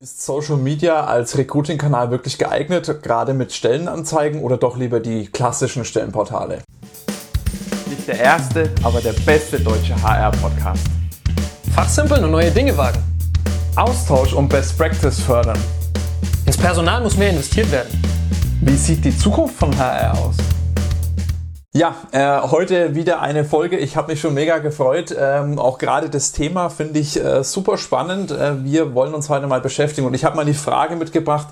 Ist Social Media als Recruiting-Kanal wirklich geeignet, gerade mit Stellenanzeigen oder doch lieber die klassischen Stellenportale? Nicht der erste, aber der beste deutsche HR-Podcast. Fachsimpeln und neue Dinge wagen. Austausch und Best Practice fördern. Ins Personal muss mehr investiert werden. Wie sieht die Zukunft von HR aus? Ja, äh, heute wieder eine Folge. Ich habe mich schon mega gefreut. Ähm, auch gerade das Thema finde ich äh, super spannend. Äh, wir wollen uns heute mal beschäftigen und ich habe mal die Frage mitgebracht.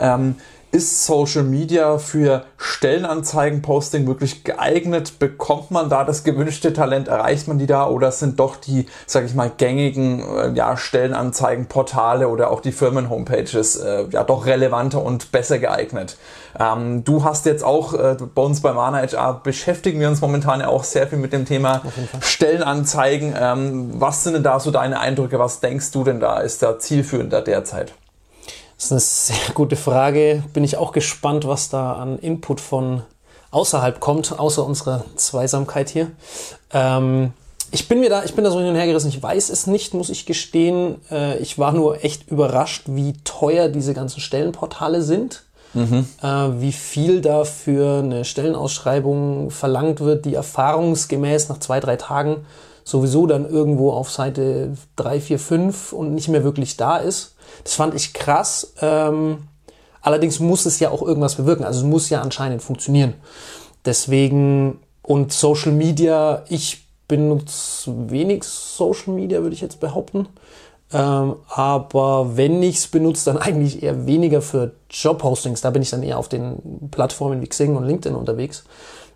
Ähm, ist Social Media für Stellenanzeigen-Posting wirklich geeignet? Bekommt man da das gewünschte Talent? Erreicht man die da? Oder sind doch die, sage ich mal, gängigen äh, ja, Stellenanzeigen-Portale oder auch die Firmen-Homepages äh, ja doch relevanter und besser geeignet? Ähm, du hast jetzt auch äh, bei uns bei Mana HR beschäftigen wir uns momentan ja auch sehr viel mit dem Thema Stellenanzeigen. Ähm, was sind denn da so deine Eindrücke? Was denkst du denn da ist da zielführender derzeit? Das ist eine sehr gute Frage. Bin ich auch gespannt, was da an Input von außerhalb kommt, außer unserer Zweisamkeit hier. Ähm, ich bin mir da, ich bin da so hin und her gerissen. Ich weiß es nicht, muss ich gestehen. Äh, ich war nur echt überrascht, wie teuer diese ganzen Stellenportale sind. Mhm. Äh, wie viel da für eine Stellenausschreibung verlangt wird, die erfahrungsgemäß nach zwei, drei Tagen sowieso dann irgendwo auf Seite drei, vier, fünf und nicht mehr wirklich da ist. Das fand ich krass. Ähm, allerdings muss es ja auch irgendwas bewirken. Also es muss ja anscheinend funktionieren. Deswegen und Social Media, ich benutze wenig Social Media, würde ich jetzt behaupten. Ähm, aber wenn ich es benutze, dann eigentlich eher weniger für Jobpostings. Da bin ich dann eher auf den Plattformen wie Xing und LinkedIn unterwegs.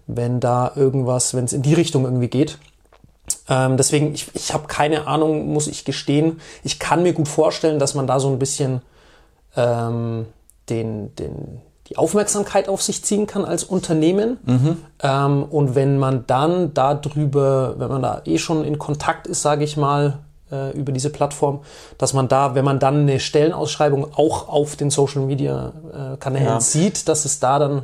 Wenn da irgendwas, wenn es in die Richtung irgendwie geht. Ähm, deswegen, ich, ich habe keine Ahnung, muss ich gestehen. Ich kann mir gut vorstellen, dass man da so ein bisschen ähm, den, den, die Aufmerksamkeit auf sich ziehen kann als Unternehmen. Mhm. Ähm, und wenn man dann darüber, wenn man da eh schon in Kontakt ist, sage ich mal, äh, über diese Plattform, dass man da, wenn man dann eine Stellenausschreibung auch auf den Social Media äh, Kanälen ja. sieht, dass es da dann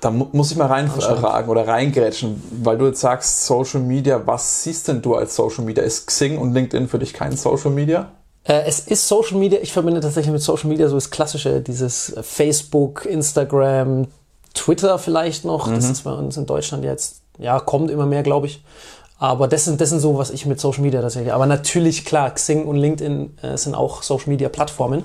da mu muss ich mal reinfragen oder reingrätschen, weil du jetzt sagst Social Media, was siehst denn du als Social Media? Ist Xing und LinkedIn für dich kein Social Media? Äh, es ist Social Media, ich verbinde tatsächlich mit Social Media so das klassische, dieses Facebook, Instagram, Twitter vielleicht noch. Mhm. Das ist bei uns in Deutschland jetzt, ja, kommt immer mehr, glaube ich. Aber das sind, das sind so, was ich mit Social Media tatsächlich. Aber natürlich, klar, Xing und LinkedIn äh, sind auch Social Media Plattformen.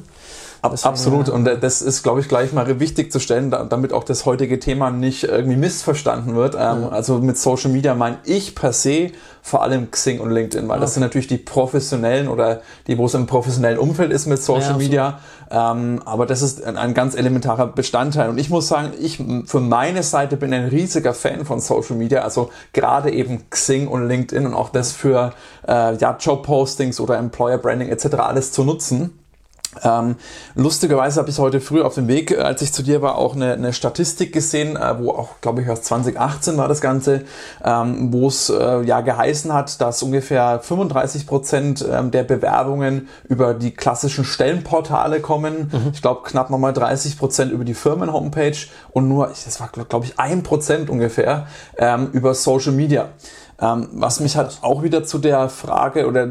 Deswegen, Absolut. Und das ist, glaube ich, gleich mal wichtig zu stellen, damit auch das heutige Thema nicht irgendwie missverstanden wird. Ähm, also mit Social Media meine ich per se vor allem Xing und LinkedIn, weil okay. das sind natürlich die professionellen oder die, wo es im professionellen Umfeld ist mit Social ja, Media. Ähm, aber das ist ein, ein, ganz elementarer Bestandteil. Und ich muss sagen, ich für meine Seite bin ein riesiger Fan von Social Media. Also gerade eben Xing und LinkedIn und auch das für äh, ja, Job-Postings oder Employer Branding etc. alles zu nutzen. Ähm, lustigerweise habe ich heute früh auf dem Weg, als ich zu dir war, auch eine, eine Statistik gesehen, äh, wo auch, glaube ich, aus 2018 war das Ganze, ähm, wo es äh, ja geheißen hat, dass ungefähr 35 Prozent ähm, der Bewerbungen über die klassischen Stellenportale kommen. Mhm. Ich glaube, knapp nochmal 30 Prozent über die Firmen-Homepage und nur, das war, glaube ich, ein Prozent ungefähr ähm, über Social Media. Ähm, was mich halt auch wieder zu der Frage oder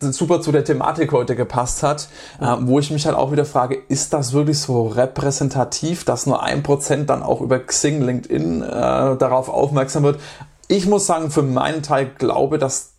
super zu der Thematik heute gepasst hat, äh, wo ich mich halt auch wieder frage, ist das wirklich so repräsentativ, dass nur ein Prozent dann auch über Xing, LinkedIn äh, darauf aufmerksam wird? Ich muss sagen, für meinen Teil glaube, dass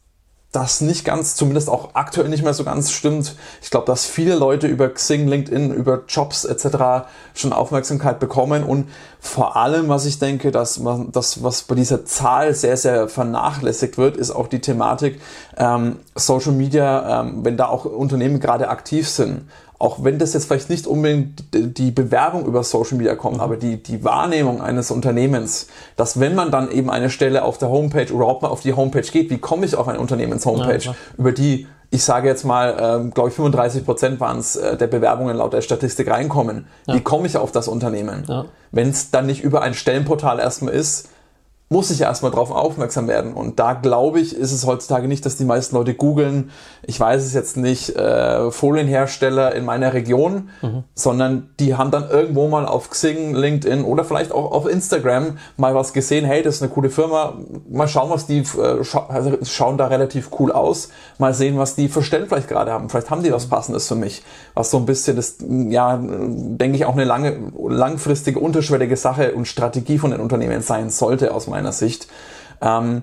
das nicht ganz, zumindest auch aktuell nicht mehr so ganz stimmt. Ich glaube, dass viele Leute über Xing, LinkedIn, über Jobs etc. schon Aufmerksamkeit bekommen und vor allem, was ich denke, dass man das, was bei dieser Zahl sehr, sehr vernachlässigt wird, ist auch die Thematik ähm, Social Media, ähm, wenn da auch Unternehmen gerade aktiv sind auch wenn das jetzt vielleicht nicht unbedingt die Bewerbung über Social Media kommt, aber die, die Wahrnehmung eines Unternehmens, dass wenn man dann eben eine Stelle auf der Homepage oder überhaupt mal auf die Homepage geht, wie komme ich auf eine Unternehmens-Homepage, ja, über die ich sage jetzt mal, ähm, glaube ich, 35 Prozent waren es äh, der Bewerbungen laut der Statistik reinkommen. Ja. Wie komme ich auf das Unternehmen? Ja. Wenn es dann nicht über ein Stellenportal erstmal ist, muss ich erstmal drauf aufmerksam werden. Und da glaube ich, ist es heutzutage nicht, dass die meisten Leute googeln, ich weiß es jetzt nicht, äh, Folienhersteller in meiner Region, mhm. sondern die haben dann irgendwo mal auf Xing, LinkedIn oder vielleicht auch auf Instagram mal was gesehen, hey, das ist eine coole Firma, mal schauen, was die äh, scha also schauen da relativ cool aus, mal sehen, was die für Stellen vielleicht gerade haben. Vielleicht haben die was Passendes für mich, was so ein bisschen das, ja, denke ich, auch eine lange, langfristige, unterschwellige Sache und Strategie von den Unternehmen sein sollte aus meiner meiner Sicht. Ähm,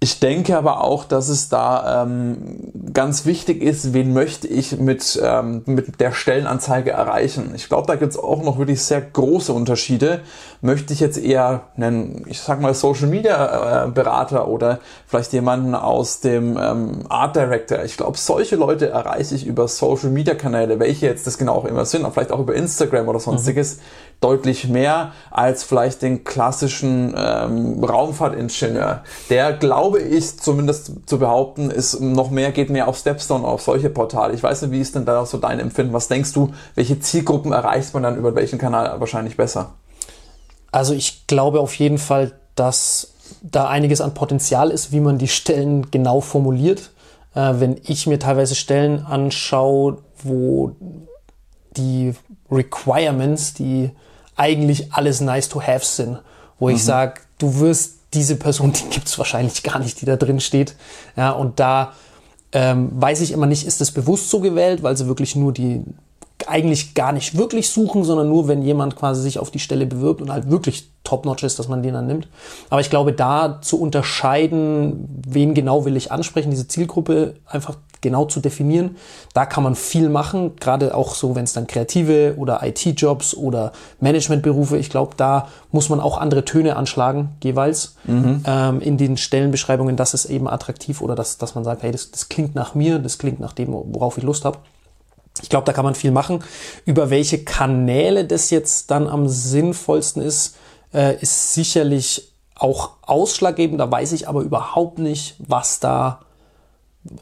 ich denke aber auch, dass es da ähm, ganz wichtig ist, wen möchte ich mit, ähm, mit der Stellenanzeige erreichen. Ich glaube, da gibt es auch noch wirklich sehr große Unterschiede. Möchte ich jetzt eher einen, ich sag mal, Social Media äh, Berater oder vielleicht jemanden aus dem ähm, Art Director. Ich glaube, solche Leute erreiche ich über Social Media Kanäle, welche jetzt das genau auch immer sind, vielleicht auch über Instagram oder sonstiges. Mhm deutlich mehr als vielleicht den klassischen ähm, Raumfahrtingenieur. Der, glaube ich, zumindest zu behaupten, ist noch mehr, geht mehr auf Stepstone, auf solche Portale. Ich weiß nicht, wie ist denn da so dein Empfinden? Was denkst du, welche Zielgruppen erreicht man dann über welchen Kanal wahrscheinlich besser? Also ich glaube auf jeden Fall, dass da einiges an Potenzial ist, wie man die Stellen genau formuliert. Äh, wenn ich mir teilweise Stellen anschaue, wo die Requirements, die eigentlich alles nice to have sind, wo mhm. ich sage, du wirst diese Person, die gibt es wahrscheinlich gar nicht, die da drin steht. Ja, und da ähm, weiß ich immer nicht, ist das bewusst so gewählt, weil sie wirklich nur die eigentlich gar nicht wirklich suchen, sondern nur, wenn jemand quasi sich auf die Stelle bewirbt und halt wirklich top-notch ist, dass man den dann nimmt. Aber ich glaube, da zu unterscheiden, wen genau will ich ansprechen, diese Zielgruppe einfach genau zu definieren, da kann man viel machen, gerade auch so, wenn es dann kreative oder IT-Jobs oder Managementberufe, ich glaube, da muss man auch andere Töne anschlagen, jeweils mhm. ähm, in den Stellenbeschreibungen, dass es eben attraktiv oder dass, dass man sagt, hey, das, das klingt nach mir, das klingt nach dem, worauf ich Lust habe. Ich glaube, da kann man viel machen. Über welche Kanäle das jetzt dann am sinnvollsten ist, äh, ist sicherlich auch ausschlaggebend. Da weiß ich aber überhaupt nicht, was da,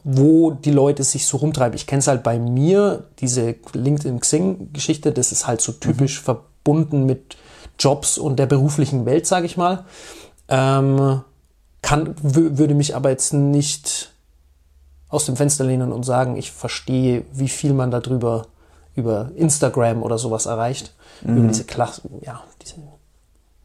wo die Leute sich so rumtreiben. Ich kenne es halt bei mir, diese LinkedIn-Xing-Geschichte, das ist halt so typisch mhm. verbunden mit Jobs und der beruflichen Welt, sage ich mal. Ähm, kann, würde mich aber jetzt nicht aus dem Fenster lehnen und sagen, ich verstehe, wie viel man darüber über Instagram oder sowas erreicht, mhm. über diese, Klasse, ja, diese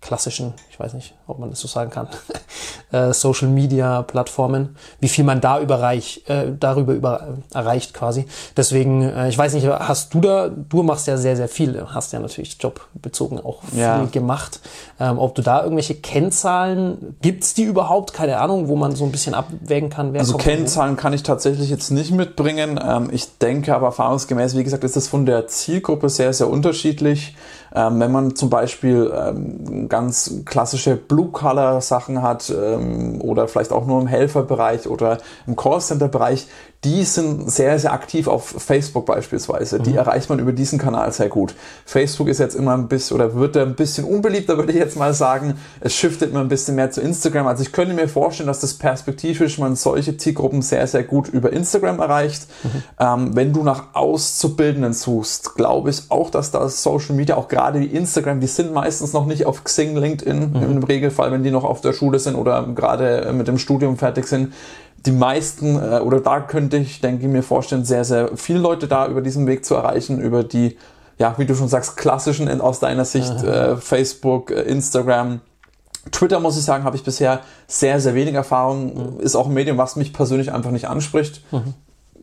klassischen, ich weiß nicht, ob man das so sagen kann, äh, Social Media Plattformen, wie viel man da überreich, äh, darüber über, erreicht quasi. Deswegen, äh, ich weiß nicht, hast du da, du machst ja sehr, sehr viel, hast ja natürlich jobbezogen auch viel ja. gemacht. Ähm, ob du da irgendwelche Kennzahlen, gibt's die überhaupt? Keine Ahnung, wo man so ein bisschen abwägen kann, wer Also Kennzahlen kann ich tatsächlich jetzt nicht mitbringen. Ähm, ich denke aber erfahrungsgemäß, wie gesagt, ist das von der Zielgruppe sehr, sehr unterschiedlich. Ähm, wenn man zum Beispiel ähm, ganz klassische Blue-Color-Sachen hat ähm, oder vielleicht auch nur im Helferbereich oder im Callcenter-Bereich, die sind sehr, sehr aktiv auf Facebook beispielsweise. Die mhm. erreicht man über diesen Kanal sehr gut. Facebook ist jetzt immer ein bisschen oder wird ein bisschen unbeliebter, würde ich jetzt mal sagen. Es shiftet immer ein bisschen mehr zu Instagram. Also ich könnte mir vorstellen, dass das perspektivisch man solche Zielgruppen sehr, sehr gut über Instagram erreicht. Mhm. Ähm, wenn du nach Auszubildenden suchst, glaube ich auch, dass da Social Media, auch gerade wie Instagram, die sind meistens noch nicht auf Xing, LinkedIn mhm. im Regelfall, wenn die noch auf der Schule sind oder gerade mit dem Studium fertig sind die meisten, äh, oder da könnte ich, denke ich mir vorstellen, sehr, sehr viele Leute da über diesen Weg zu erreichen, über die, ja, wie du schon sagst, klassischen aus deiner Sicht, äh, Facebook, äh, Instagram, Twitter, muss ich sagen, habe ich bisher sehr, sehr wenig Erfahrung. Mhm. Ist auch ein Medium, was mich persönlich einfach nicht anspricht. Mhm.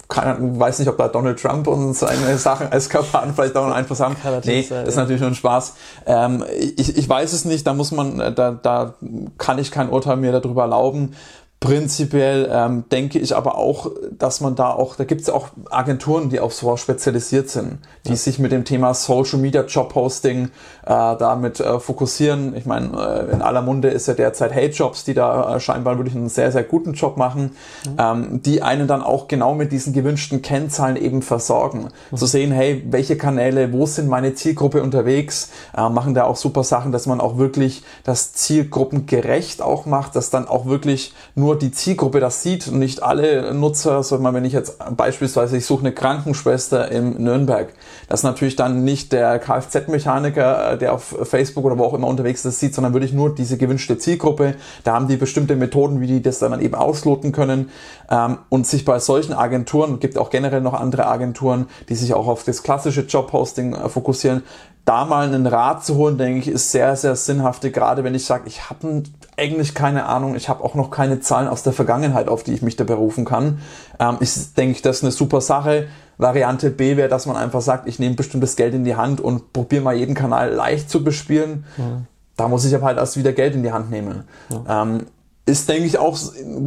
Keine, weiß nicht, ob da Donald Trump und seine Sachen als Kampagne vielleicht auch noch Einfluss haben. Nee, sein, ist ja. natürlich nur ein Spaß. Ähm, ich, ich weiß es nicht, da muss man, äh, da, da kann ich kein Urteil mehr darüber erlauben. Prinzipiell ähm, denke ich aber auch, dass man da auch, da gibt es auch Agenturen, die auf sowas spezialisiert sind, die ja. sich mit dem Thema Social Media Job Posting äh, damit äh, fokussieren. Ich meine, äh, in aller Munde ist ja derzeit Hate Jobs, die da äh, scheinbar wirklich einen sehr, sehr guten Job machen, mhm. ähm, die einen dann auch genau mit diesen gewünschten Kennzahlen eben versorgen. Mhm. Zu sehen, hey, welche Kanäle, wo sind meine Zielgruppe unterwegs, äh, machen da auch super Sachen, dass man auch wirklich das zielgruppengerecht auch macht, dass dann auch wirklich nur nur die Zielgruppe das sieht nicht alle Nutzer, mal, wenn ich jetzt beispielsweise, ich suche eine Krankenschwester in Nürnberg, dass natürlich dann nicht der Kfz-Mechaniker, äh, der auf Facebook oder wo auch immer unterwegs ist, sieht, sondern wirklich nur diese gewünschte Zielgruppe. Da haben die bestimmte Methoden, wie die das dann eben ausloten können ähm, und sich bei solchen Agenturen, gibt auch generell noch andere Agenturen, die sich auch auf das klassische Jobposting äh, fokussieren, da mal einen Rat zu holen, denke ich, ist sehr, sehr sinnhaftig, gerade wenn ich sage, ich habe eigentlich keine Ahnung, ich habe auch noch keine Zahlen aus der Vergangenheit, auf die ich mich da berufen kann. Ähm, ist, denke ich, das ist eine super Sache. Variante B wäre, dass man einfach sagt, ich nehme bestimmtes Geld in die Hand und probiere mal jeden Kanal leicht zu bespielen. Mhm. Da muss ich aber halt erst wieder Geld in die Hand nehmen. Ja. Ähm, ist, denke ich, auch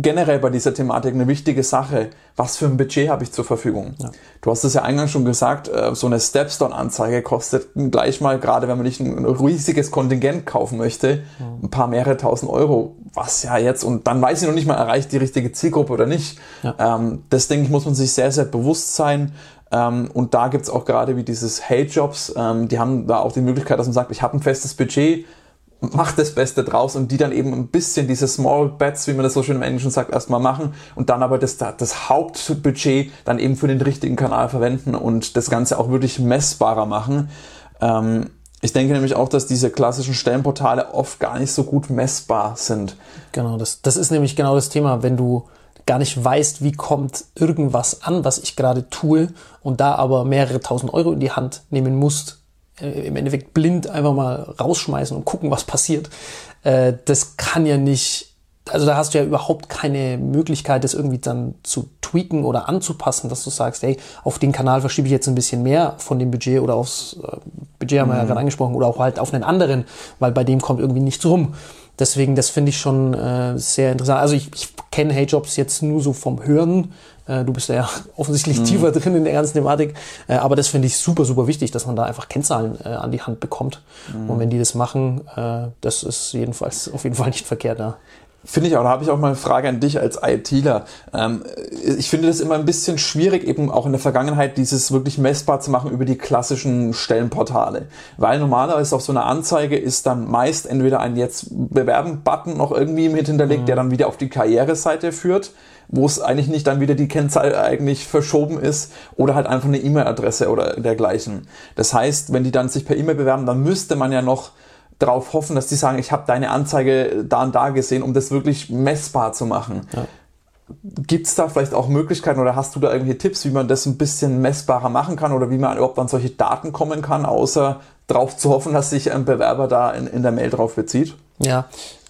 generell bei dieser Thematik eine wichtige Sache. Was für ein Budget habe ich zur Verfügung? Ja. Du hast es ja eingangs schon gesagt, äh, so eine Stepstone-Anzeige kostet gleich mal, gerade wenn man nicht ein riesiges Kontingent kaufen möchte, ein paar mehrere tausend Euro. Was ja jetzt, und dann weiß ich noch nicht mal, erreicht die richtige Zielgruppe oder nicht. Ja. Ähm, das, denke ich, muss man sich sehr, sehr bewusst sein. Ähm, und da gibt's auch gerade wie dieses Hey-Jobs, ähm, die haben da auch die Möglichkeit, dass man sagt, ich habe ein festes Budget, macht das Beste draus und die dann eben ein bisschen diese Small Bets, wie man das so schön im Englischen sagt, erstmal machen und dann aber das, das Hauptbudget dann eben für den richtigen Kanal verwenden und das Ganze auch wirklich messbarer machen. Ähm, ich denke nämlich auch, dass diese klassischen Stellenportale oft gar nicht so gut messbar sind. Genau, das, das ist nämlich genau das Thema, wenn du gar nicht weißt, wie kommt irgendwas an, was ich gerade tue und da aber mehrere tausend Euro in die Hand nehmen musst, im Endeffekt blind einfach mal rausschmeißen und gucken, was passiert. Äh, das kann ja nicht, also da hast du ja überhaupt keine Möglichkeit, das irgendwie dann zu tweaken oder anzupassen, dass du sagst, hey, auf den Kanal verschiebe ich jetzt ein bisschen mehr von dem Budget oder aufs äh, Budget haben wir ja mhm. gerade angesprochen oder auch halt auf einen anderen, weil bei dem kommt irgendwie nichts rum. Deswegen, das finde ich schon äh, sehr interessant. Also ich, ich kenne Hey Jobs jetzt nur so vom Hören. Äh, du bist ja offensichtlich mhm. tiefer drin in der ganzen Thematik. Äh, aber das finde ich super, super wichtig, dass man da einfach Kennzahlen äh, an die Hand bekommt. Mhm. Und wenn die das machen, das ist jedenfalls auf jeden Fall nicht verkehrt. Ja. Finde ich auch, da habe ich auch mal eine Frage an dich als ITler. Ähm, ich finde das immer ein bisschen schwierig, eben auch in der Vergangenheit dieses wirklich messbar zu machen über die klassischen Stellenportale. Weil normalerweise auf so einer Anzeige ist dann meist entweder ein jetzt bewerben-Button noch irgendwie mit hinterlegt, mhm. der dann wieder auf die Karriereseite führt, wo es eigentlich nicht dann wieder die Kennzahl eigentlich verschoben ist oder halt einfach eine E-Mail-Adresse oder dergleichen. Das heißt, wenn die dann sich per E-Mail bewerben, dann müsste man ja noch darauf hoffen, dass die sagen, ich habe deine Anzeige da und da gesehen, um das wirklich messbar zu machen. Ja. Gibt es da vielleicht auch Möglichkeiten oder hast du da irgendwelche Tipps, wie man das ein bisschen messbarer machen kann oder wie man überhaupt an solche Daten kommen kann, außer darauf zu hoffen, dass sich ein Bewerber da in, in der Mail drauf bezieht? Ja,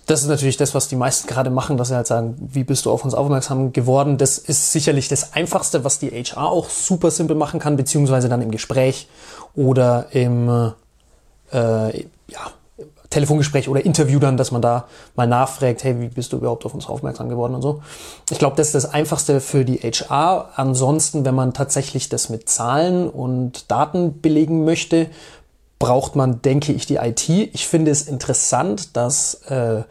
das ist natürlich das, was die meisten gerade machen, dass sie halt sagen, wie bist du auf uns aufmerksam geworden? Das ist sicherlich das Einfachste, was die HR auch super simpel machen kann, beziehungsweise dann im Gespräch oder im äh, ja, Telefongespräch oder Interview dann, dass man da mal nachfragt, hey, wie bist du überhaupt auf uns aufmerksam geworden und so. Ich glaube, das ist das Einfachste für die HR. Ansonsten, wenn man tatsächlich das mit Zahlen und Daten belegen möchte, braucht man, denke ich, die IT. Ich finde es interessant, dass äh,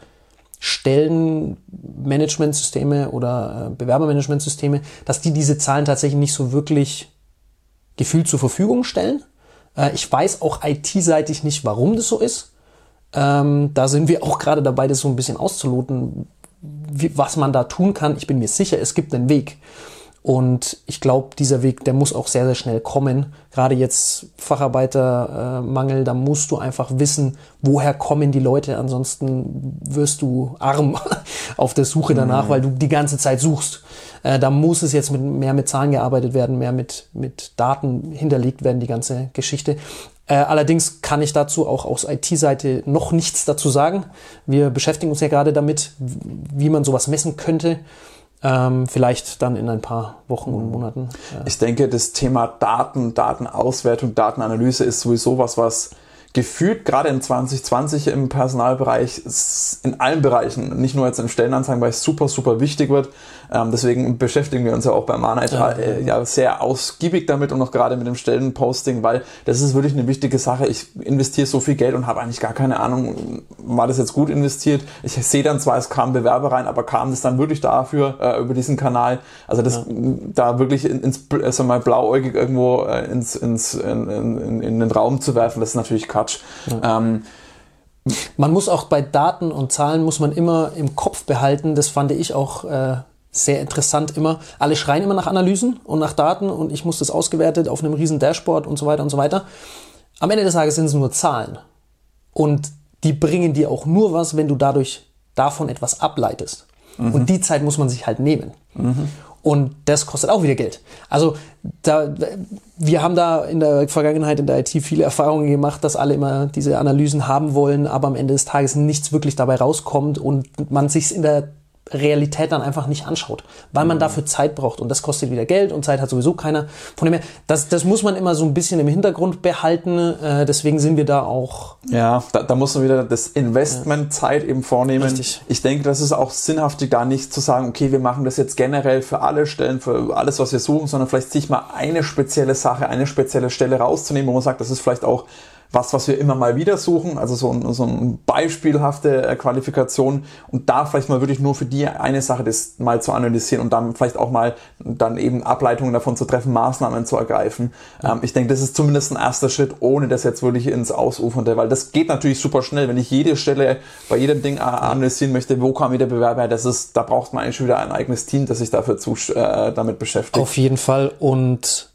Stellenmanagementsysteme oder äh, Bewerbermanagementsysteme, dass die diese Zahlen tatsächlich nicht so wirklich gefühlt zur Verfügung stellen. Äh, ich weiß auch IT-seitig nicht, warum das so ist. Ähm, da sind wir auch gerade dabei, das so ein bisschen auszuloten, wie, was man da tun kann. Ich bin mir sicher, es gibt einen Weg. Und ich glaube, dieser Weg, der muss auch sehr, sehr schnell kommen. Gerade jetzt Facharbeitermangel, äh, da musst du einfach wissen, woher kommen die Leute. Ansonsten wirst du arm auf der Suche danach, mhm. weil du die ganze Zeit suchst. Äh, da muss es jetzt mit, mehr mit Zahlen gearbeitet werden, mehr mit, mit Daten hinterlegt werden, die ganze Geschichte. Äh, allerdings kann ich dazu auch aus IT-Seite noch nichts dazu sagen. Wir beschäftigen uns ja gerade damit, wie man sowas messen könnte. Ähm, vielleicht dann in ein paar Wochen und Monaten. Ja. Ich denke, das Thema Daten, Datenauswertung, Datenanalyse ist sowieso was, was gefühlt gerade in 2020 im Personalbereich in allen Bereichen, nicht nur jetzt im Stellenanzeigenbereich, super, super wichtig wird. Ähm, deswegen beschäftigen wir uns ja auch bei Manite ja, äh, ja, sehr ausgiebig damit und auch gerade mit dem Stellenposting, weil das ist wirklich eine wichtige Sache. Ich investiere so viel Geld und habe eigentlich gar keine Ahnung, war das jetzt gut investiert? Ich sehe dann zwar, es kamen Bewerber rein, aber kam das dann wirklich dafür äh, über diesen Kanal? Also das ja. da wirklich ins, also mal blauäugig irgendwo äh, ins, ins in, in, in, den Raum zu werfen, das ist natürlich Quatsch. Ja. Ähm, Man muss auch bei Daten und Zahlen muss man immer im Kopf behalten. Das fand ich auch äh, sehr interessant immer. Alle schreien immer nach Analysen und nach Daten und ich muss das ausgewertet auf einem riesen Dashboard und so weiter und so weiter. Am Ende des Tages sind es nur Zahlen. Und die bringen dir auch nur was, wenn du dadurch davon etwas ableitest. Mhm. Und die Zeit muss man sich halt nehmen. Mhm. Und das kostet auch wieder Geld. Also da, wir haben da in der Vergangenheit in der IT viele Erfahrungen gemacht, dass alle immer diese Analysen haben wollen, aber am Ende des Tages nichts wirklich dabei rauskommt und man sich in der Realität dann einfach nicht anschaut, weil man mhm. dafür Zeit braucht und das kostet wieder Geld und Zeit hat sowieso keiner. Von dem her, das, das muss man immer so ein bisschen im Hintergrund behalten, äh, deswegen sind wir da auch. Ja, da, da muss man wieder das Investment. Zeit eben vornehmen. Richtig. Ich denke, das ist auch sinnhaftig, da nicht zu sagen, okay, wir machen das jetzt generell für alle Stellen, für alles, was wir suchen, sondern vielleicht sich mal eine spezielle Sache, eine spezielle Stelle rauszunehmen, wo man sagt, das ist vielleicht auch was, was wir immer mal wieder suchen, also so, ein, so ein beispielhafte äh, Qualifikation und da vielleicht mal wirklich nur für die eine Sache das mal zu analysieren und dann vielleicht auch mal dann eben Ableitungen davon zu treffen, Maßnahmen zu ergreifen. Ähm, ich denke, das ist zumindest ein erster Schritt, ohne das jetzt wirklich ins Ausufernde, weil das geht natürlich super schnell, wenn ich jede Stelle bei jedem Ding analysieren möchte, wo kam wieder Bewerber, das ist, da braucht man eigentlich wieder ein eigenes Team, das sich dafür zu, äh, damit beschäftigt. Auf jeden Fall und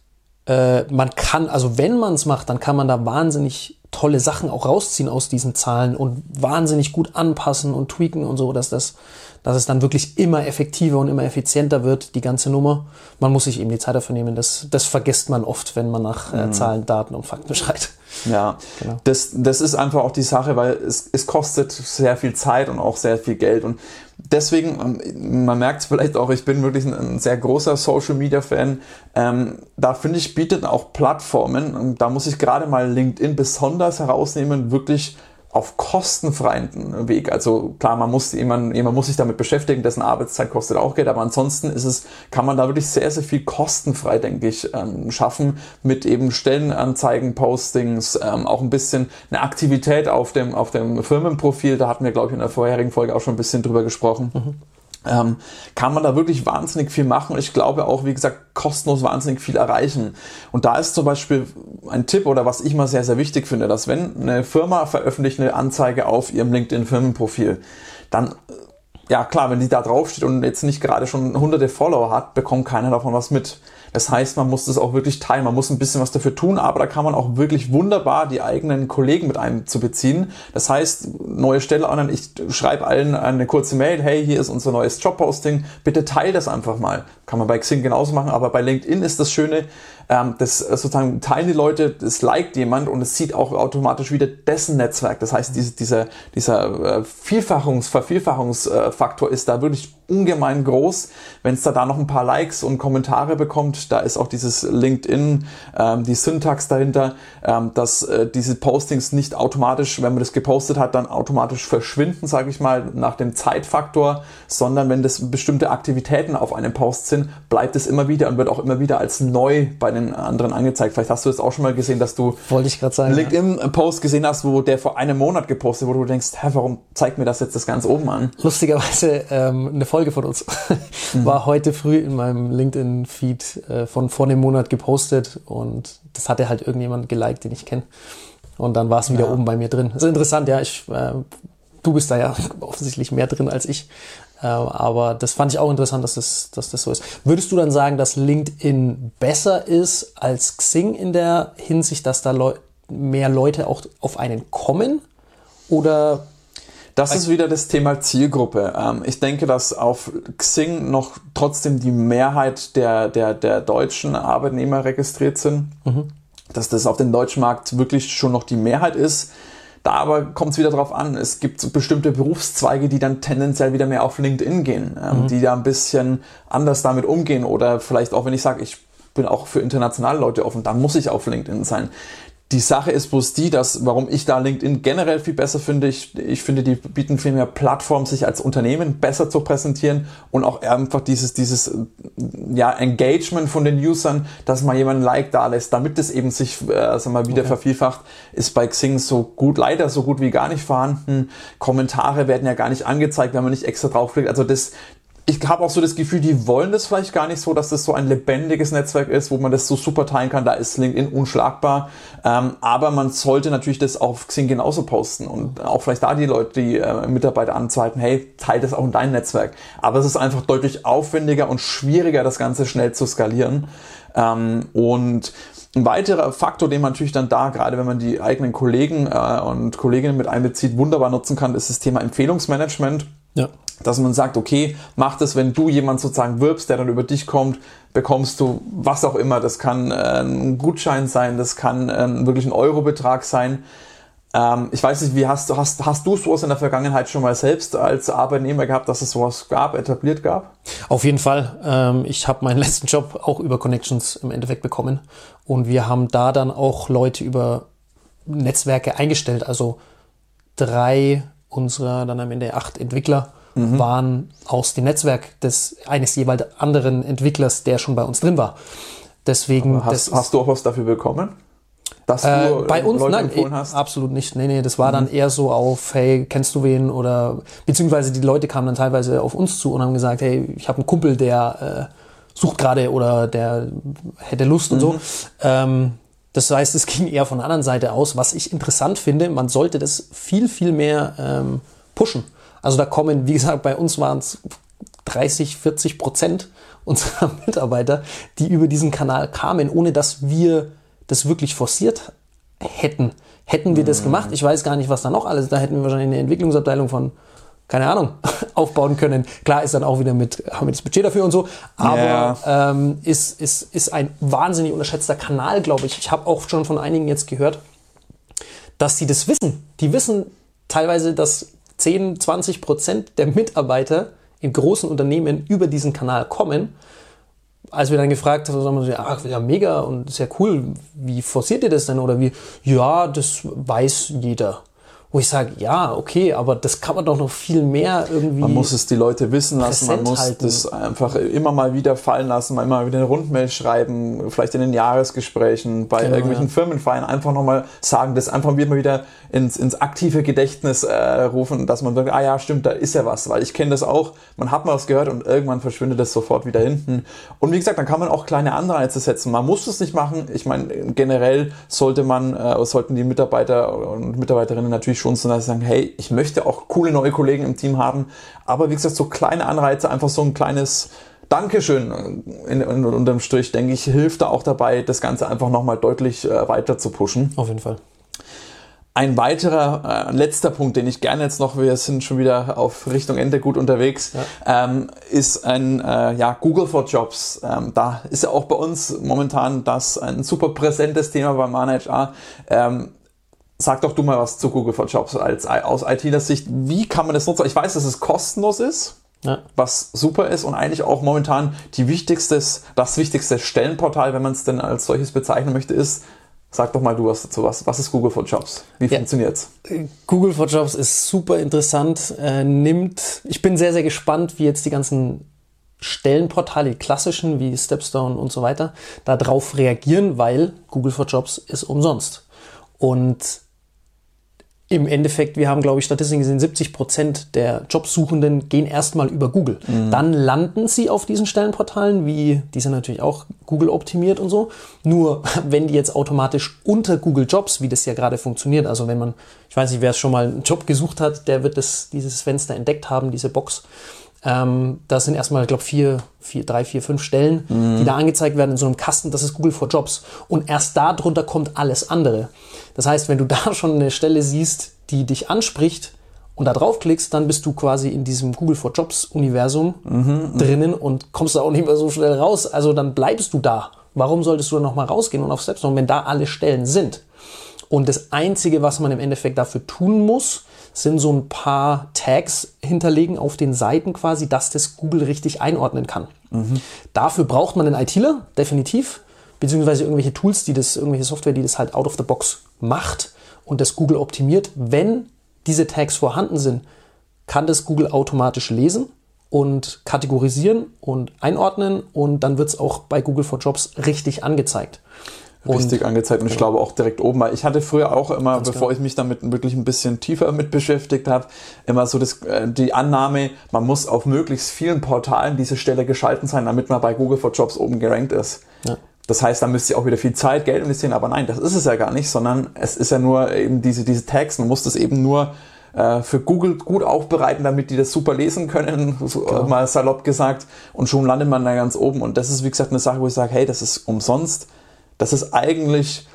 äh, man kann, also wenn man es macht, dann kann man da wahnsinnig tolle Sachen auch rausziehen aus diesen Zahlen und wahnsinnig gut anpassen und tweaken und so, dass das, dass es dann wirklich immer effektiver und immer effizienter wird, die ganze Nummer. Man muss sich eben die Zeit dafür nehmen. Das, das vergisst man oft, wenn man nach äh, mhm. Zahlen, Daten und Fakten schreit. Ja, genau. das, das ist einfach auch die Sache, weil es, es kostet sehr viel Zeit und auch sehr viel Geld. Und deswegen, ähm, man merkt es vielleicht auch, ich bin wirklich ein, sehr großer Social Media Fan. Ähm, da finde ich, bietet auch Plattformen, und da muss ich gerade mal LinkedIn besonders herausnehmen, wirklich auf kostenfreien Weg. Also klar, man muss jemand, jemand muss sich damit beschäftigen, dessen Arbeitszeit kostet auch Geld, aber ansonsten ist es, kann man da wirklich sehr, sehr viel kostenfrei, denke ich, ähm, schaffen mit eben Stellenanzeigen, Postings, ähm, auch ein bisschen eine Aktivität auf dem, auf dem Firmenprofil. Da hatten wir, glaube ich, in der vorherigen Folge auch schon ein bisschen drüber gesprochen. Mhm ähm, kann man da wirklich wahnsinnig viel machen ich glaube auch, wie gesagt, kostenlos wahnsinnig viel erreichen. Und da ist zum Beispiel ein Tipp oder was ich mal sehr, sehr wichtig finde, dass wenn eine Firma veröffentlicht eine Anzeige auf ihrem LinkedIn-Firmenprofil, dann ja klar, wenn die da draufsteht und jetzt nicht gerade schon hunderte Follower hat, bekommt keiner davon was mit. Das heißt, man muss das auch wirklich teilen, man muss ein bisschen was dafür tun, aber da kann man auch wirklich wunderbar die eigenen Kollegen mit einem zu beziehen. Das heißt, neue Stelle an, ich schreibe allen eine kurze Mail, hey, hier ist unser neues Jobposting, bitte teil das einfach mal. Kann man bei Xing genauso machen, aber bei LinkedIn ist das Schöne, ähm, das sozusagen teilen die Leute, das liked jemand und es sieht auch automatisch wieder dessen Netzwerk. Das heißt, diese, dieser, dieser äh, Vielfachungs-, Vervielfachungsfaktor ist da wirklich ungemein groß. Wenn es da, da noch ein paar Likes und Kommentare bekommt, da ist auch dieses LinkedIn, ähm, die Syntax dahinter, ähm, dass äh, diese Postings nicht automatisch, wenn man das gepostet hat, dann automatisch verschwinden, sage ich mal, nach dem Zeitfaktor, sondern wenn das bestimmte Aktivitäten auf einem Post sind, bleibt es immer wieder und wird auch immer wieder als neu bei den anderen angezeigt. Vielleicht hast du es auch schon mal gesehen, dass du Wollte ich sagen, LinkedIn-Post gesehen hast, wo der vor einem Monat gepostet wurde, wo du denkst, hä, warum zeigt mir das jetzt das ganz oben an? Lustigerweise ähm, eine Folge von uns mhm. war heute früh in meinem LinkedIn-Feed äh, von vor einem Monat gepostet und das hatte halt irgendjemand geliked, den ich kenne. Und dann war es wieder ja. oben bei mir drin. Das ist interessant, ja. Ich, äh, du bist da ja offensichtlich mehr drin als ich. Äh, aber das fand ich auch interessant, dass das, dass das so ist. Würdest du dann sagen, dass LinkedIn besser ist als Xing in der Hinsicht, dass da Leu mehr Leute auch auf einen kommen? Oder das ist wieder das Thema Zielgruppe. Ähm, ich denke, dass auf Xing noch trotzdem die Mehrheit der, der, der deutschen Arbeitnehmer registriert sind. Mhm. Dass das auf dem deutschen Markt wirklich schon noch die Mehrheit ist. Da aber kommt es wieder drauf an. Es gibt bestimmte Berufszweige, die dann tendenziell wieder mehr auf LinkedIn gehen, ähm, mhm. die da ein bisschen anders damit umgehen. Oder vielleicht auch, wenn ich sage, ich bin auch für internationale Leute offen, dann muss ich auf LinkedIn sein. Die Sache ist bloß die, dass, warum ich da LinkedIn generell viel besser finde, ich, ich finde, die bieten viel mehr Plattformen, sich als Unternehmen besser zu präsentieren und auch einfach dieses, dieses, ja, Engagement von den Usern, dass mal jemand ein Like da lässt, damit es eben sich, äh, sag mal, wieder okay. vervielfacht, ist bei Xing so gut, leider so gut wie gar nicht vorhanden. Kommentare werden ja gar nicht angezeigt, wenn man nicht extra draufklickt. Also das, ich habe auch so das Gefühl, die wollen das vielleicht gar nicht so, dass das so ein lebendiges Netzwerk ist, wo man das so super teilen kann. Da ist LinkedIn unschlagbar. Ähm, aber man sollte natürlich das auf Xing genauso posten und auch vielleicht da die Leute, die äh, Mitarbeiter anzeigen, hey, teile das auch in dein Netzwerk. Aber es ist einfach deutlich aufwendiger und schwieriger, das Ganze schnell zu skalieren. Ähm, und ein weiterer Faktor, den man natürlich dann da, gerade wenn man die eigenen Kollegen äh, und Kolleginnen mit einbezieht, wunderbar nutzen kann, ist das Thema Empfehlungsmanagement. Ja dass man sagt, okay, mach das, wenn du jemand sozusagen wirbst, der dann über dich kommt, bekommst du was auch immer. Das kann äh, ein Gutschein sein, das kann äh, wirklich ein Eurobetrag sein. Ähm, ich weiß nicht, wie hast du, hast, hast du sowas in der Vergangenheit schon mal selbst als Arbeitnehmer gehabt, dass es sowas gab, etabliert gab? Auf jeden Fall. Ähm, ich habe meinen letzten Job auch über Connections im Endeffekt bekommen. Und wir haben da dann auch Leute über Netzwerke eingestellt. Also drei unserer, dann am Ende acht Entwickler mhm. waren aus dem Netzwerk des eines jeweils anderen Entwicklers, der schon bei uns drin war. Deswegen. Hast, hast du auch was dafür bekommen? Dass du äh, bei uns Leute nein, empfohlen hast? absolut nicht. Nee, nee, das war mhm. dann eher so auf, hey, kennst du wen? Oder beziehungsweise die Leute kamen dann teilweise auf uns zu und haben gesagt, hey, ich habe einen Kumpel, der äh, sucht gerade oder der hätte Lust mhm. und so. Mhm. Ähm, das heißt, es ging eher von der anderen Seite aus. Was ich interessant finde, man sollte das viel, viel mehr ähm, pushen. Also da kommen, wie gesagt, bei uns waren es 30, 40 Prozent unserer Mitarbeiter, die über diesen Kanal kamen, ohne dass wir das wirklich forciert hätten. Hätten wir das mhm. gemacht, ich weiß gar nicht, was da noch alles, da hätten wir wahrscheinlich eine Entwicklungsabteilung von, keine Ahnung, aufbauen können. Klar ist dann auch wieder mit, haben wir das Budget dafür und so, aber yeah. ähm, ist, ist, ist ein wahnsinnig unterschätzter Kanal, glaube ich. Ich habe auch schon von einigen jetzt gehört, dass sie das wissen. Die wissen teilweise, dass 10, 20 Prozent der Mitarbeiter in großen Unternehmen über diesen Kanal kommen. Als wir dann gefragt haben, sagen wir, ach, ja, mega und sehr cool, wie forciert ihr das denn? Oder wie, ja, das weiß jeder wo ich sage, ja, okay, aber das kann man doch noch viel mehr irgendwie. Man muss es die Leute wissen lassen, man muss halten. das einfach immer mal wieder fallen lassen, mal immer wieder eine Rundmail schreiben, vielleicht in den Jahresgesprächen, bei genau, irgendwelchen ja. Firmenfeiern einfach nochmal sagen, das einfach immer wieder ins, ins aktive Gedächtnis äh, rufen, dass man sagt, ah ja, stimmt, da ist ja was, weil ich kenne das auch, man hat mal was gehört und irgendwann verschwindet das sofort wieder hinten. Und wie gesagt, dann kann man auch kleine Anreize setzen. Man muss es nicht machen. Ich meine, generell sollte man, äh, sollten die Mitarbeiter und Mitarbeiterinnen natürlich natürlich schon so, dass sie sagen, hey, ich möchte auch coole neue Kollegen im Team haben. Aber wie gesagt, so kleine Anreize, einfach so ein kleines Dankeschön in, in, unterm Strich, denke ich, hilft da auch dabei, das Ganze einfach nochmal deutlich äh, weiter zu pushen. Auf jeden Fall. Ein weiterer, äh, letzter Punkt, den ich gerne jetzt noch, wir sind schon wieder auf Richtung Ende gut unterwegs, ja. ähm, ist ein äh, ja, Google for Jobs. Ähm, da ist ja auch bei uns momentan das ein super präsentes Thema bei ManageR. Ähm, Sag doch du mal was zu Google for Jobs als, aus IT-Sicht. Wie kann man das nutzen? Ich weiß, dass es kostenlos ist, ja. was super ist und eigentlich auch momentan die wichtigstes, das wichtigste Stellenportal, wenn man es denn als solches bezeichnen möchte, ist. Sag doch mal du was dazu. Was, was ist Google for Jobs? Wie ja. funktioniert's? Google for Jobs ist super interessant. Äh, nimmt, ich bin sehr, sehr gespannt, wie jetzt die ganzen Stellenportale, die klassischen wie Stepstone und so weiter, darauf reagieren, weil Google for Jobs ist umsonst. Und im Endeffekt, wir haben, glaube ich, Statistiken gesehen, 70 Prozent der Jobsuchenden gehen erstmal über Google. Mhm. Dann landen sie auf diesen Stellenportalen, wie, die sind natürlich auch Google optimiert und so. Nur, wenn die jetzt automatisch unter Google Jobs, wie das ja gerade funktioniert, also wenn man, ich weiß nicht, wer es schon mal einen Job gesucht hat, der wird das, dieses Fenster entdeckt haben, diese Box. Ähm, das sind erstmal, ich glaube, vier, vier, drei, vier, fünf Stellen, mhm. die da angezeigt werden in so einem Kasten. Das ist Google for Jobs. Und erst darunter kommt alles andere. Das heißt, wenn du da schon eine Stelle siehst, die dich anspricht und da draufklickst, dann bist du quasi in diesem Google for Jobs Universum mhm, drinnen und kommst da auch nicht mehr so schnell raus. Also dann bleibst du da. Warum solltest du dann nochmal rausgehen und auf Stepstone, wenn da alle Stellen sind? Und das Einzige, was man im Endeffekt dafür tun muss, sind so ein paar Tags hinterlegen auf den Seiten quasi, dass das Google richtig einordnen kann. Mhm. Dafür braucht man einen ITler, definitiv beziehungsweise irgendwelche Tools, die das, irgendwelche Software, die das halt out of the box macht und das Google optimiert. Wenn diese Tags vorhanden sind, kann das Google automatisch lesen und kategorisieren und einordnen und dann wird es auch bei Google for Jobs richtig angezeigt. Richtig angezeigt und ich glaube auch direkt oben, weil ich hatte früher auch immer, bevor genau. ich mich damit wirklich ein bisschen tiefer mit beschäftigt habe, immer so das, äh, die Annahme, man muss auf möglichst vielen Portalen diese Stelle geschalten sein, damit man bei Google for Jobs oben gerankt ist. Ja. Das heißt, da müsst ihr auch wieder viel Zeit, Geld investieren, aber nein, das ist es ja gar nicht, sondern es ist ja nur eben diese, diese Tags, man muss das eben nur äh, für Google gut aufbereiten, damit die das super lesen können, so, äh, mal salopp gesagt, und schon landet man da ganz oben. Und das ist, wie gesagt, eine Sache, wo ich sage, hey, das ist umsonst. Das ist eigentlich,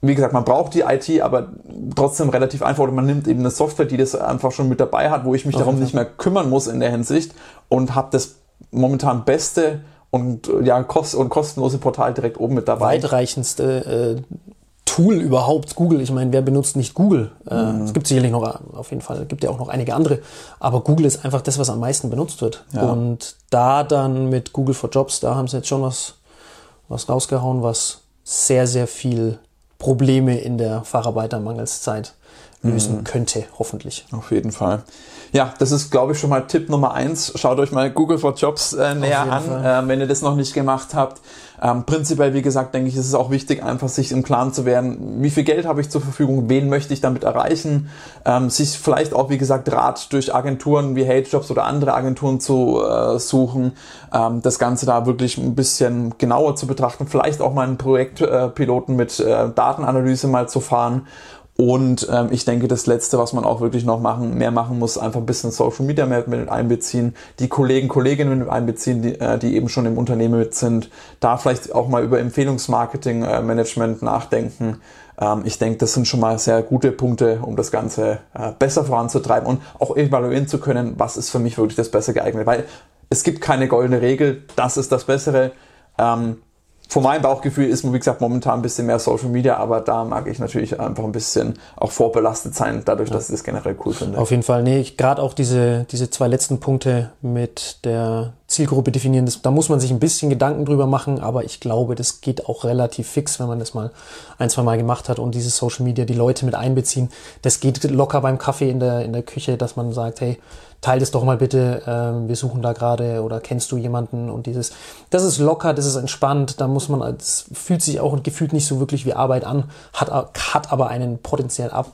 wie gesagt, man braucht die IT, aber trotzdem relativ einfach. Oder man nimmt eben eine Software, die das einfach schon mit dabei hat, wo ich mich darum nicht mehr kümmern muss in der Hinsicht und habe das momentan beste und ja kost und kostenlose Portal direkt oben mit dabei. weitreichendste äh, Tool überhaupt, Google. Ich meine, wer benutzt nicht Google? Äh, Mhm. Es gibt sicherlich noch, auf jeden Fall, gibt ja auch noch einige andere. Aber Google ist einfach das, was am meisten benutzt wird. Ja. Und da dann mit Google for Jobs, da haben sie jetzt schon was, was rausgehauen, was sehr, sehr viel Probleme in der Facharbeitermangelszeit Mhm. lösen könnte, hoffentlich. Auf jeden Fall. Ja, das ist, glaube ich, schon mal Tipp Nummer eins. Schaut euch mal Google for Jobs äh, näher an, äh, wenn ihr das noch nicht gemacht habt. Ähm, prinzipiell, wie gesagt, denke ich, ist es auch wichtig, einfach sich im Klaren zu werden, wie viel Geld habe ich zur Verfügung, wen möchte ich damit erreichen, ähm, sich vielleicht auch, wie gesagt, Rat durch Agenturen wie Hate Jobs oder andere Agenturen zu äh, suchen, ähm, das Ganze da wirklich ein bisschen genauer zu betrachten, vielleicht auch mal einen Projektpiloten äh, mit äh, Datenanalyse mal zu fahren und ähm, ich denke, das Letzte, was man auch wirklich noch machen, mehr machen muss, einfach ein bisschen Social Media mehr mit einbeziehen, die Kollegen, Kolleginnen mit einbeziehen, die, äh, die eben schon im Unternehmen mit sind, da vielleicht auch mal über Empfehlungsmarketing, äh, Management nachdenken. Ähm, ich denke, das sind schon mal sehr gute Punkte, um das Ganze äh, besser voranzutreiben und auch evaluieren zu können, was ist für mich wirklich das Bessere geeignet. Weil es gibt keine goldene Regel, das ist das Bessere. Ähm, von meinem Bauchgefühl ist, wie gesagt, momentan ein bisschen mehr Social Media, aber da mag ich natürlich einfach ein bisschen auch vorbelastet sein, dadurch, dass ich das generell cool finde. Auf jeden Fall, nee, gerade auch diese, diese zwei letzten Punkte mit der Zielgruppe definieren, das, da muss man sich ein bisschen Gedanken drüber machen, aber ich glaube, das geht auch relativ fix, wenn man das mal ein, zwei Mal gemacht hat und dieses Social Media, die Leute mit einbeziehen. Das geht locker beim Kaffee in der, in der Küche, dass man sagt, hey, teil das doch mal bitte, ähm, wir suchen da gerade oder kennst du jemanden und dieses, das ist locker, das ist entspannt, da muss man, es fühlt sich auch und gefühlt nicht so wirklich wie Arbeit an, hat, hat aber einen potenziell ab,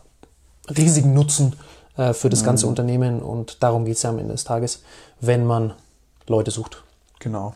riesigen Nutzen äh, für das ganze Unternehmen und darum geht es ja am Ende des Tages, wenn man Leute sucht. Genau.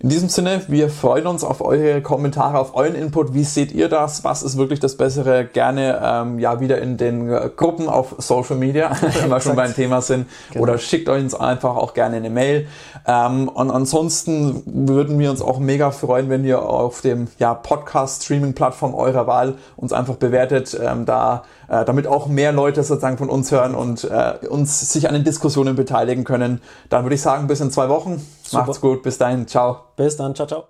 In diesem Sinne, wir freuen uns auf eure Kommentare, auf euren Input. Wie seht ihr das? Was ist wirklich das Bessere? Gerne ähm, ja wieder in den äh, Gruppen auf Social Media, wenn wir schon beim Thema sind. Oder schickt uns einfach auch gerne eine Mail. Ähm, und ansonsten würden wir uns auch mega freuen, wenn ihr auf dem ja, Podcast-Streaming-Plattform eurer Wahl uns einfach bewertet, ähm, da äh, damit auch mehr Leute sozusagen von uns hören und äh, uns sich an den Diskussionen beteiligen können. Dann würde ich sagen, bis in zwei Wochen. Super. Macht's gut, bis dahin, ciao. Bis dann, ciao, ciao.